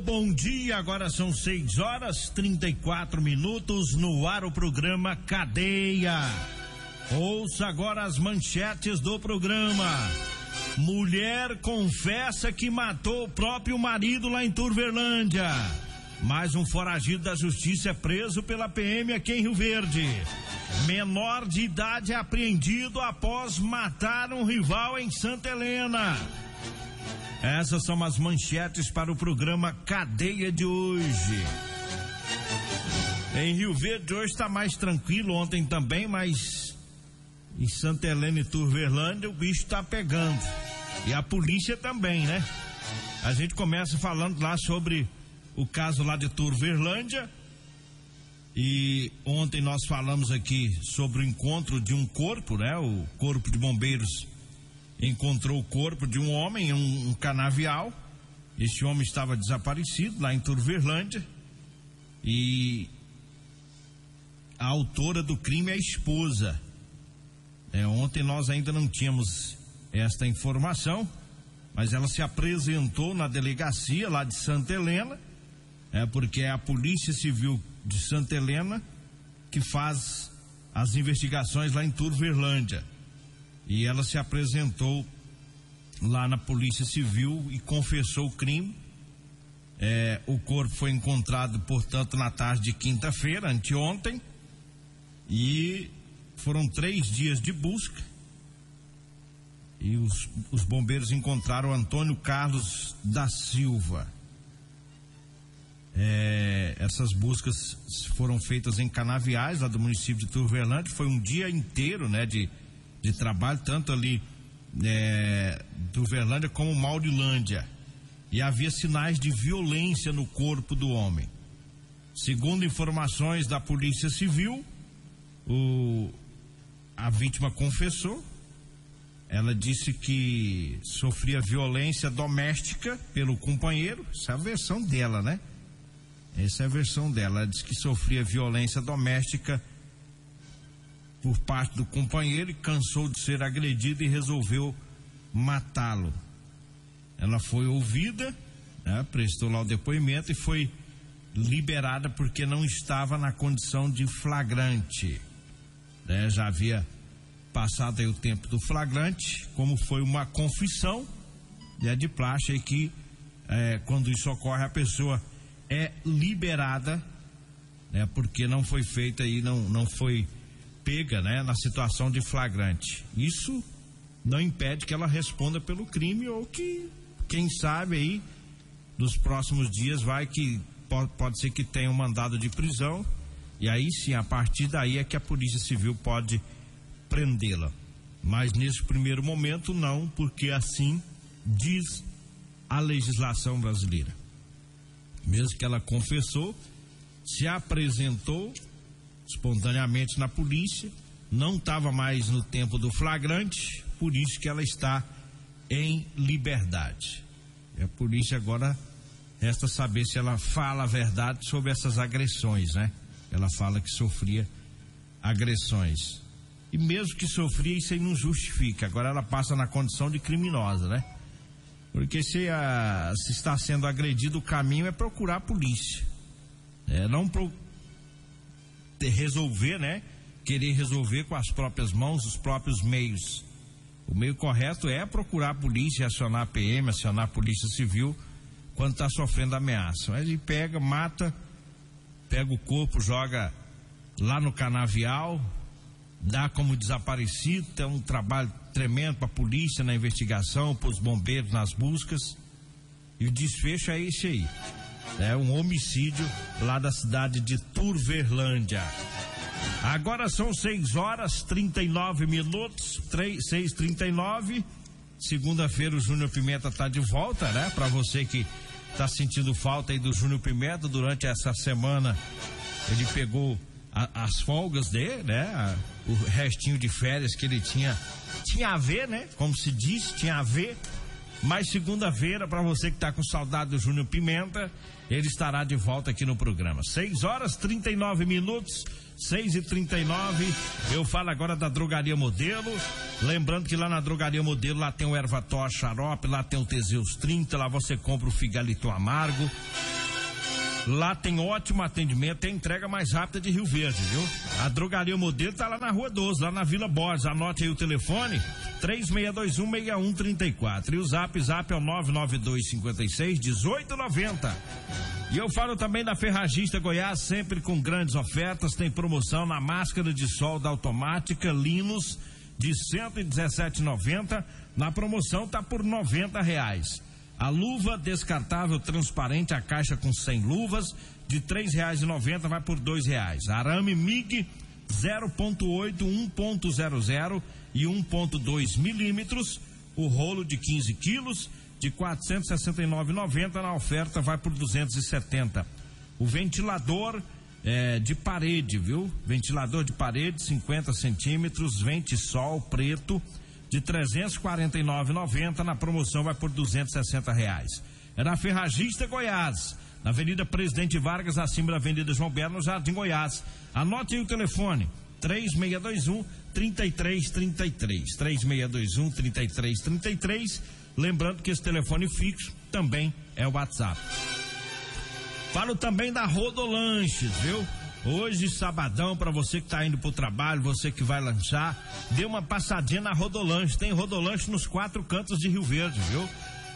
bom dia. Agora são 6 horas 34 minutos no ar o programa Cadeia. Ouça agora as manchetes do programa. Mulher confessa que matou o próprio marido lá em Turverlândia. Mais um foragido da justiça é preso pela PM aqui em Rio Verde. Menor de idade é apreendido após matar um rival em Santa Helena. Essas são as manchetes para o programa Cadeia de hoje. Em Rio Verde hoje está mais tranquilo, ontem também, mas em Santa Helena e Turverlândia o bicho está pegando. E a polícia também, né? A gente começa falando lá sobre o caso lá de Turverlândia. E ontem nós falamos aqui sobre o encontro de um corpo, né? O corpo de bombeiros encontrou o corpo de um homem em um, um canavial. Este homem estava desaparecido lá em Turverlândia. E a autora do crime é a esposa. É, ontem nós ainda não tínhamos esta informação, mas ela se apresentou na delegacia lá de Santa Helena, é porque é a Polícia Civil de Santa Helena que faz as investigações lá em Turverlândia. E ela se apresentou lá na Polícia Civil e confessou o crime. É, o corpo foi encontrado, portanto, na tarde de quinta-feira, anteontem, e foram três dias de busca. E os, os bombeiros encontraram Antônio Carlos da Silva. É, essas buscas foram feitas em canaviais lá do município de Turvelândia. Foi um dia inteiro, né, de de trabalho, tanto ali é, do Verlândia como Maurilândia. E havia sinais de violência no corpo do homem. Segundo informações da Polícia Civil, o, a vítima confessou. Ela disse que sofria violência doméstica pelo companheiro. Essa é a versão dela, né? Essa é a versão dela. Ela disse que sofria violência doméstica por parte do companheiro e cansou de ser agredida e resolveu matá-lo. Ela foi ouvida, né, prestou lá o depoimento e foi liberada porque não estava na condição de flagrante. Né, já havia passado o tempo do flagrante, como foi uma confissão, é de plástico aí que é, quando isso ocorre a pessoa é liberada, né, porque não foi feita aí, não, não foi pega, né, na situação de flagrante. Isso não impede que ela responda pelo crime ou que, quem sabe aí, nos próximos dias vai que pode, ser que tenha um mandado de prisão e aí sim, a partir daí é que a Polícia Civil pode prendê-la. Mas nesse primeiro momento não, porque assim diz a legislação brasileira. Mesmo que ela confessou, se apresentou, espontaneamente na polícia, não estava mais no tempo do flagrante, por isso que ela está em liberdade. A polícia agora resta saber se ela fala a verdade sobre essas agressões, né? Ela fala que sofria agressões. E mesmo que sofria, isso aí não justifica. Agora ela passa na condição de criminosa, né? Porque se, a, se está sendo agredido, o caminho é procurar a polícia. É, não pro, resolver, né? Querer resolver com as próprias mãos, os próprios meios. O meio correto é procurar a polícia, acionar a PM, acionar a polícia civil quando está sofrendo ameaça. Mas ele pega, mata, pega o corpo, joga lá no canavial, dá como desaparecido, é um trabalho tremendo para a polícia na investigação, para os bombeiros nas buscas. E o desfecho é esse aí. É um homicídio lá da cidade de Turverlândia. Agora são 6 horas 39 minutos, 3, 6 39 Segunda-feira o Júnior Pimenta tá de volta, né? Para você que tá sentindo falta aí do Júnior Pimenta durante essa semana, ele pegou a, as folgas dele, né? O restinho de férias que ele tinha. Tinha a ver, né? Como se diz, tinha a ver. Mas segunda-feira, para você que está com saudade do Júnior Pimenta, ele estará de volta aqui no programa. 6 horas 39 minutos. 6 e 39 Eu falo agora da Drogaria Modelo. Lembrando que lá na Drogaria Modelo, lá tem o Ervator Xarope, lá tem o Teseus 30, lá você compra o Figalito Amargo. Lá tem ótimo atendimento, tem entrega mais rápida de Rio Verde, viu? A Drogaria Modelo tá lá na Rua 12, lá na Vila Borges. Anote aí o telefone: 36216134. E o zap zap é o 992561890. E eu falo também da Ferragista Goiás, sempre com grandes ofertas. Tem promoção na máscara de sol da automática Linus de 117,90. Na promoção tá por 90 reais. A luva descartável transparente, a caixa com 100 luvas, de e noventa vai por dois reais. Arame MIG 0.8, 1.00 e 1.2 milímetros. O rolo de 15 quilos de 469,90 na oferta vai por 270. O ventilador é, de parede, viu? Ventilador de parede 50 centímetros, vente sol preto de 349,90 na promoção vai por 260 reais. É na Ferragista Goiás, na Avenida Presidente Vargas, acima da Avenida João Belo, no Jardim Goiás. Anote aí o telefone: 3621 3333. 3621 3333. Lembrando que esse telefone fixo também é o WhatsApp. Falo também da Rodolanches, viu? Hoje, sabadão, para você que está indo pro trabalho, você que vai lanchar, dê uma passadinha na Rodolanche. Tem Rodolanche nos quatro cantos de Rio Verde, viu?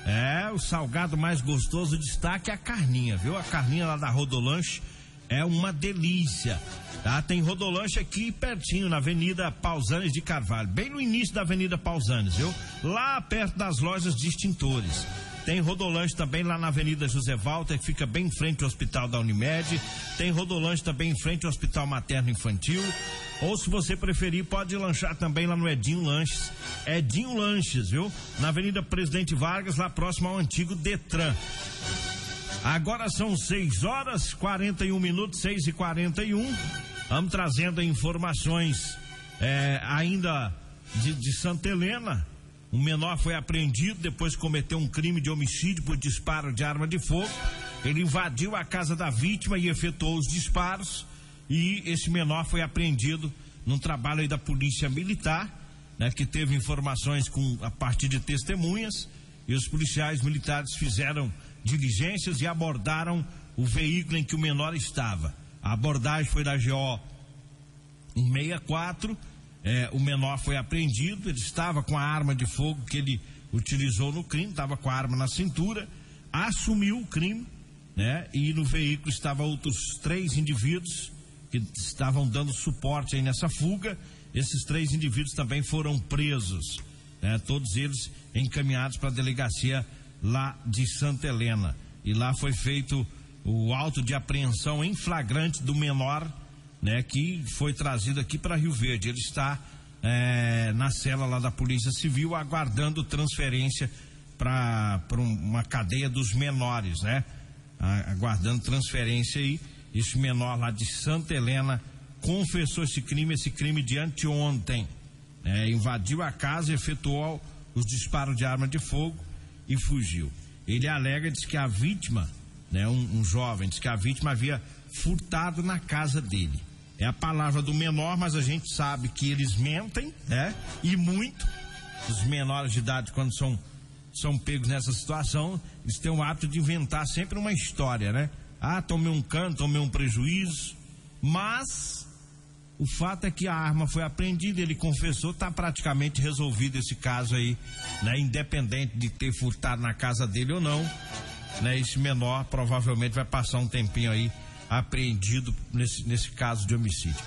É, o salgado mais gostoso, destaque é a carninha, viu? A carninha lá da Rodolanche é uma delícia. Tá? Tem Rodolanche aqui pertinho, na Avenida Pausanes de Carvalho, bem no início da Avenida Pausanes, viu? Lá perto das lojas de extintores. Tem Rodolanche também lá na Avenida José Walter, que fica bem em frente ao Hospital da Unimed. Tem Rodolanche também em frente ao Hospital Materno Infantil. Ou se você preferir, pode lanchar também lá no Edinho Lanches. Edinho Lanches, viu? Na Avenida Presidente Vargas, lá próximo ao antigo Detran. Agora são 6 horas 41 minutos, 6 e 41 Vamos trazendo informações é, ainda de, de Santa Helena. Um menor foi apreendido depois de cometer um crime de homicídio por disparo de arma de fogo. Ele invadiu a casa da vítima e efetuou os disparos. E esse menor foi apreendido num trabalho da polícia militar, né, que teve informações com a partir de testemunhas. E os policiais militares fizeram diligências e abordaram o veículo em que o menor estava. A abordagem foi da GO 164 é, o menor foi apreendido, ele estava com a arma de fogo que ele utilizou no crime, estava com a arma na cintura, assumiu o crime, né? E no veículo estavam outros três indivíduos que estavam dando suporte aí nessa fuga. Esses três indivíduos também foram presos, né? Todos eles encaminhados para a delegacia lá de Santa Helena. E lá foi feito o auto de apreensão em flagrante do menor né, que foi trazido aqui para Rio Verde. Ele está é, na cela lá da Polícia Civil aguardando transferência para uma cadeia dos menores, né? Aguardando transferência aí. Esse menor lá de Santa Helena confessou esse crime, esse crime de anteontem. É, invadiu a casa, efetuou os disparos de arma de fogo e fugiu. Ele alega, diz que a vítima, né, um, um jovem, diz que a vítima havia furtado na casa dele. É a palavra do menor, mas a gente sabe que eles mentem, né? E muito. Os menores de idade, quando são, são pegos nessa situação, eles têm o hábito de inventar sempre uma história, né? Ah, tomei um canto, tomei um prejuízo. Mas o fato é que a arma foi apreendida, ele confessou, está praticamente resolvido esse caso aí, né? Independente de ter furtado na casa dele ou não, né? Esse menor provavelmente vai passar um tempinho aí apreendido nesse, nesse caso de homicídio.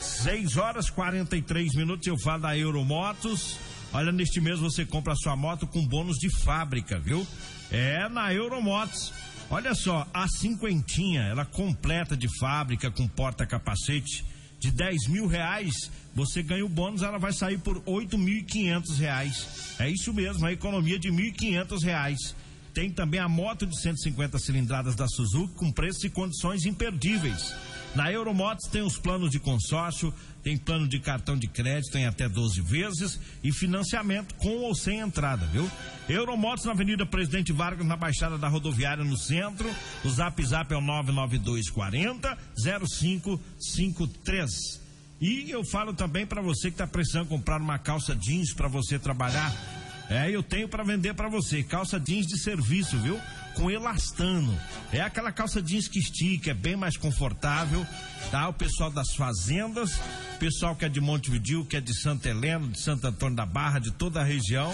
6 horas 43 minutos, eu falo da Euromotos. Olha, neste mês você compra a sua moto com bônus de fábrica, viu? É na Euromotos. Olha só, a cinquentinha, ela completa de fábrica com porta-capacete de 10 mil reais. Você ganha o bônus, ela vai sair por 8.500 reais. É isso mesmo, a economia de 1.500 reais. Tem também a moto de 150 cilindradas da Suzuki com preços e condições imperdíveis. Na Euromotos tem os planos de consórcio, tem plano de cartão de crédito em até 12 vezes e financiamento com ou sem entrada, viu? Euromotos na Avenida Presidente Vargas, na Baixada da Rodoviária, no centro. O zap zap é o 99240 0553. E eu falo também para você que está precisando comprar uma calça jeans para você trabalhar. É, eu tenho para vender para você calça jeans de serviço, viu? Com elastano. É aquela calça jeans que estica, é bem mais confortável, tá? O pessoal das fazendas, pessoal que é de Montevideo, que é de Santa Helena, de Santo Antônio da Barra, de toda a região,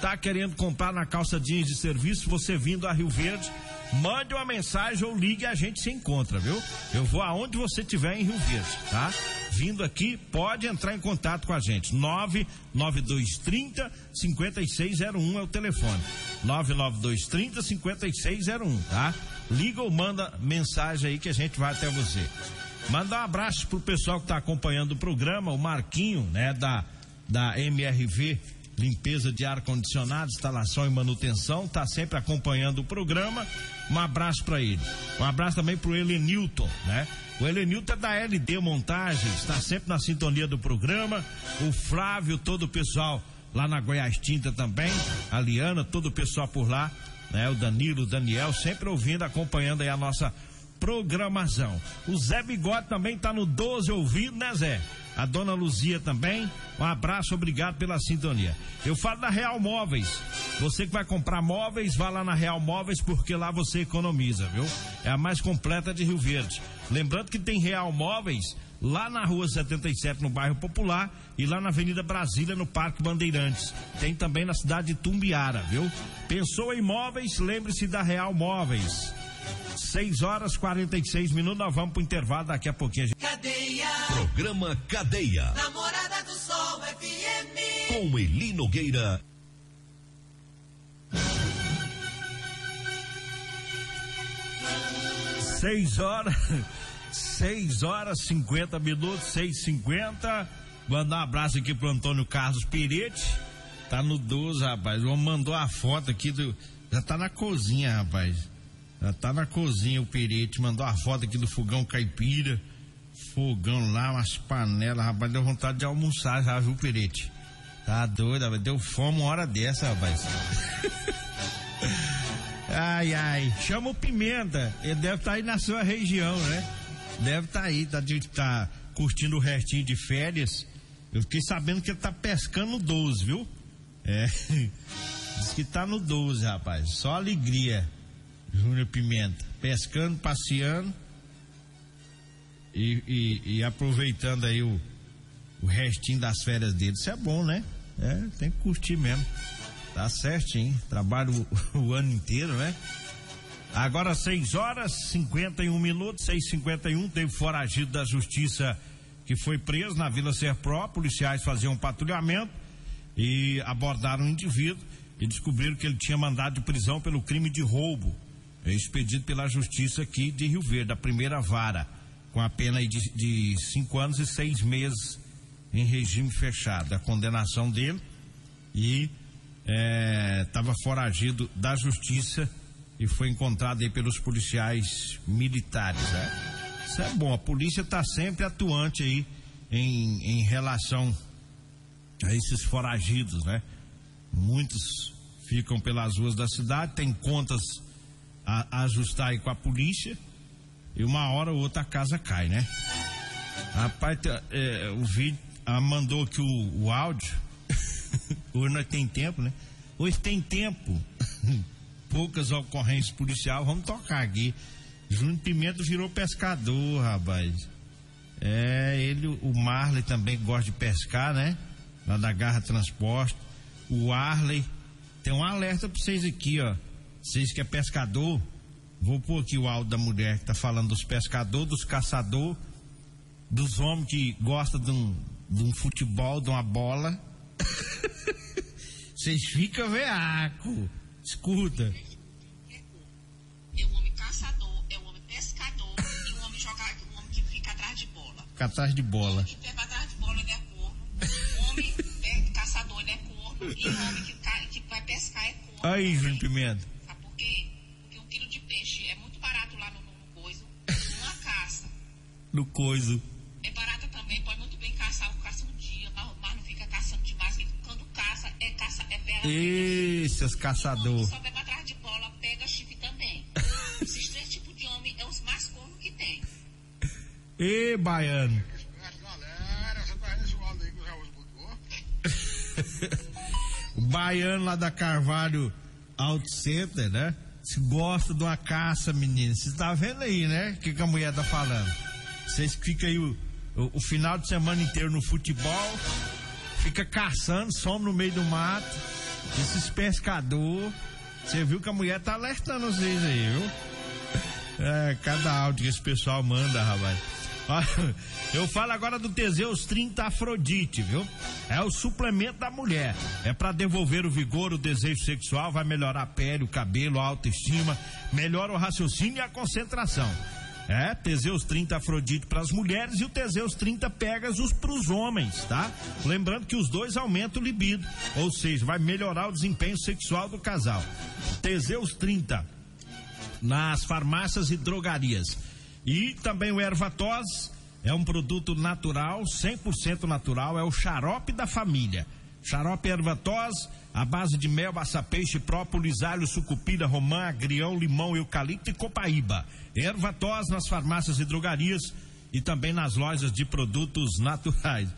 tá querendo comprar na calça jeans de serviço, você vindo a Rio Verde, mande uma mensagem ou ligue a gente se encontra, viu? Eu vou aonde você estiver em Rio Verde, tá? Vindo aqui, pode entrar em contato com a gente. 99230 5601 é o telefone. 99230 5601, tá? Liga ou manda mensagem aí que a gente vai até você. Manda um abraço pro pessoal que está acompanhando o programa, o Marquinho, né, da da MRV limpeza de ar condicionado, instalação e manutenção, está sempre acompanhando o programa. Um abraço para ele. Um abraço também pro Elenilton, né? O Elenilton é da LD Montagens, está sempre na sintonia do programa. O Flávio, todo o pessoal lá na Goiás Tinta também, a Liana, todo o pessoal por lá, né? O Danilo, o Daniel, sempre ouvindo, acompanhando aí a nossa programação. O Zé Bigode também está no 12 ouvindo, né, Zé? A dona Luzia também. Um abraço, obrigado pela sintonia. Eu falo da Real Móveis. Você que vai comprar móveis, vá lá na Real Móveis, porque lá você economiza, viu? É a mais completa de Rio Verde. Lembrando que tem Real Móveis lá na rua 77, no bairro Popular, e lá na Avenida Brasília, no Parque Bandeirantes. Tem também na cidade de Tumbiara, viu? Pensou em móveis? Lembre-se da Real Móveis. 6 horas 46 minutos, nós vamos pro intervalo daqui a pouquinho. Cadeia. Programa Cadeia. Namorada do Sol FM. Com Eli Nogueira. Seis horas, seis horas, cinquenta minutos, seis cinquenta. Mandar um abraço aqui pro Antônio Carlos Pirete. Tá no 12, rapaz. O homem mandou a foto aqui do. Já tá na cozinha, rapaz. Já tá na cozinha o Perete, mandou a foto aqui do fogão caipira. Fogão lá, umas panelas, rapaz, deu vontade de almoçar já, viu, Perete? Tá doido, rapaz, deu fome uma hora dessa, rapaz. ai, ai, chama o Pimenta, ele deve estar tá aí na sua região, né? Deve estar tá aí, tá, tá curtindo o restinho de férias. Eu fiquei sabendo que ele tá pescando no 12, viu? É, diz que tá no 12, rapaz, só alegria. Júnior Pimenta, pescando, passeando e, e, e, aproveitando aí o, o restinho das férias dele. Isso é bom, né? É, tem que curtir mesmo. Tá certinho. Trabalho o, o ano inteiro, né? Agora 6 horas 51 minutos, 6h51, teve foragido da justiça que foi preso na Vila Serpró. Policiais faziam um patrulhamento e abordaram um indivíduo e descobriram que ele tinha mandado de prisão pelo crime de roubo expedido pela justiça aqui de Rio Verde, a primeira vara, com a pena de, de cinco anos e seis meses em regime fechado. A condenação dele e estava é, foragido da justiça e foi encontrado aí pelos policiais militares. Né? Isso é bom, a polícia está sempre atuante aí em, em relação a esses foragidos, né? Muitos ficam pelas ruas da cidade, tem contas a, a ajustar aí com a polícia e uma hora ou outra a casa cai, né? Rapaz, é, o vídeo ah, mandou aqui o, o áudio. Hoje nós tem tempo, né? Hoje tem tempo. Poucas ocorrências policiais, vamos tocar aqui. Júnior Pimenta virou pescador, rapaz. É, ele, o Marley também gosta de pescar, né? Lá da Garra Transporte. O Arley. Tem um alerta pra vocês aqui, ó. Vocês que é pescador, vou pôr aqui o áudio da mulher que tá falando dos pescadores, dos caçadores, dos homens que gostam de um, de um futebol, de uma bola. Vocês ficam veaco. Escuta. É um homem caçador, é um homem pescador e um homem jogar, um homem que fica atrás de bola. Fica atrás de bola. E fica atrás de bola ele é corno. O homem é caçador ele é corno e o homem que, que vai pescar é corno. Aí, Júnior Pimenta. Coiso. É barata também, pode muito bem caçar, caça um dia, mas, mas não fica caçando demais, porque quando caça, é caça, é pega. Seus caçador. Só vai pra trás de bola, pega chifre também. Esses três tipos de homem é os mais que tem. Ê, baiano. O baiano lá da Carvalho Auto Center, né? Se gosta de uma caça, menino. Você tá vendo aí, né? O que, que a mulher tá falando? Vocês ficam aí o, o, o final de semana inteiro no futebol, fica caçando, some no meio do mato. Esses pescador. Você viu que a mulher tá alertando vocês aí, viu? É, cada áudio que esse pessoal manda, rapaz. Eu falo agora do Teseus 30 Afrodite, viu? É o suplemento da mulher. É para devolver o vigor, o desejo sexual, vai melhorar a pele, o cabelo, a autoestima, melhora o raciocínio e a concentração. É, Teseus 30 Afrodite para as mulheres e o Teseus 30 Pegasus para os homens, tá? Lembrando que os dois aumentam o libido, ou seja, vai melhorar o desempenho sexual do casal. Teseus 30 nas farmácias e drogarias. E também o Ervatos é um produto natural, 100% natural, é o xarope da família. Xarope Ervatos, à base de mel, peixe, própolis, alho, sucupira, romã, agrião, limão, eucalipto e copaíba. Ervatos nas farmácias e drogarias e também nas lojas de produtos naturais.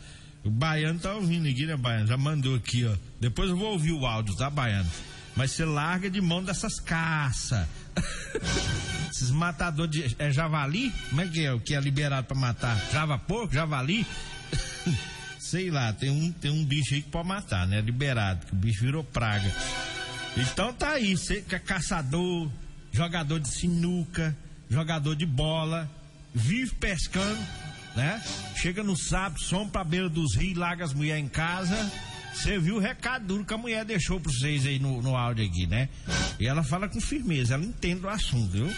O Baiano tá ouvindo aqui, né, Baiano? Já mandou aqui, ó. Depois eu vou ouvir o áudio, tá, Baiano? Mas você larga de mão dessas caças. Esses matadores de. É javali? Como é que é o que é liberado pra matar? Java porco? Javali? Sei lá, tem um, tem um bicho aí que pode matar, né? Liberado, que o bicho virou praga. Então tá aí, você que é caçador, jogador de sinuca, jogador de bola, vive pescando, né? Chega no sábado, som pra beira dos rios, larga as mulheres em casa. Você viu o recado duro que a mulher deixou pra vocês aí no, no áudio aqui, né? E ela fala com firmeza, ela entende o assunto, viu?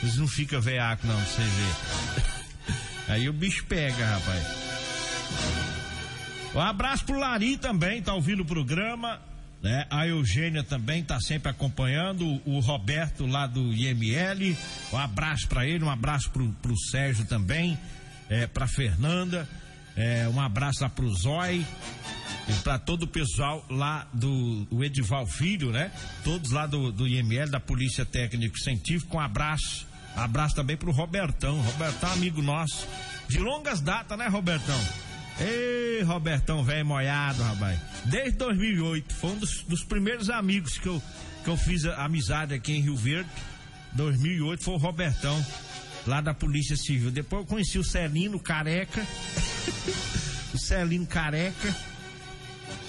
Vocês não ficam veaco não, pra você ver. Aí o bicho pega, rapaz. Um abraço pro Lari também, tá ouvindo o programa. Né? A Eugênia também tá sempre acompanhando. O Roberto lá do IML. Um abraço para ele, um abraço pro, pro Sérgio também. É, pra Fernanda. É, um abraço lá pro Zói. E pra todo o pessoal lá do o Edival Filho, né? Todos lá do, do IML, da Polícia Técnico Científico. Um abraço. Abraço também pro Robertão. Robertão, amigo nosso. De longas datas, né, Robertão? Ei, Robertão, velho moiado, rapaz. Desde 2008, foi um dos, dos, primeiros amigos que eu, que eu fiz amizade aqui em Rio Verde. 2008 foi o Robertão, lá da Polícia Civil. Depois eu conheci o Celino Careca. o Celino Careca.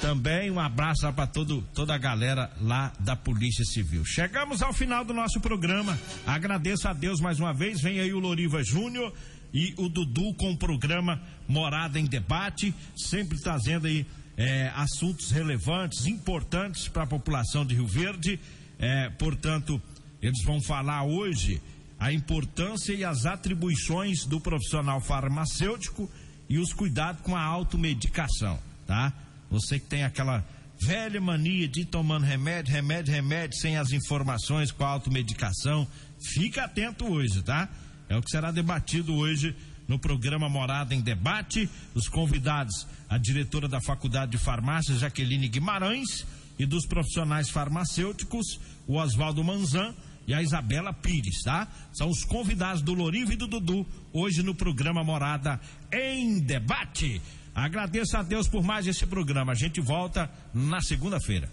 Também um abraço lá para toda a galera lá da Polícia Civil. Chegamos ao final do nosso programa. Agradeço a Deus mais uma vez. Vem aí o Loriva Júnior e o Dudu com o programa Morada em Debate, sempre trazendo aí é, assuntos relevantes, importantes para a população de Rio Verde. É, portanto, eles vão falar hoje a importância e as atribuições do profissional farmacêutico e os cuidados com a automedicação, tá? Você que tem aquela velha mania de ir tomando remédio, remédio, remédio, sem as informações com a automedicação, fica atento hoje, tá? É o que será debatido hoje no programa Morada em Debate. Os convidados, a diretora da Faculdade de Farmácia, Jaqueline Guimarães, e dos profissionais farmacêuticos, o Oswaldo Manzan e a Isabela Pires, tá? São os convidados do Lorivo e do Dudu, hoje no programa Morada em Debate. Agradeço a Deus por mais esse programa. A gente volta na segunda-feira.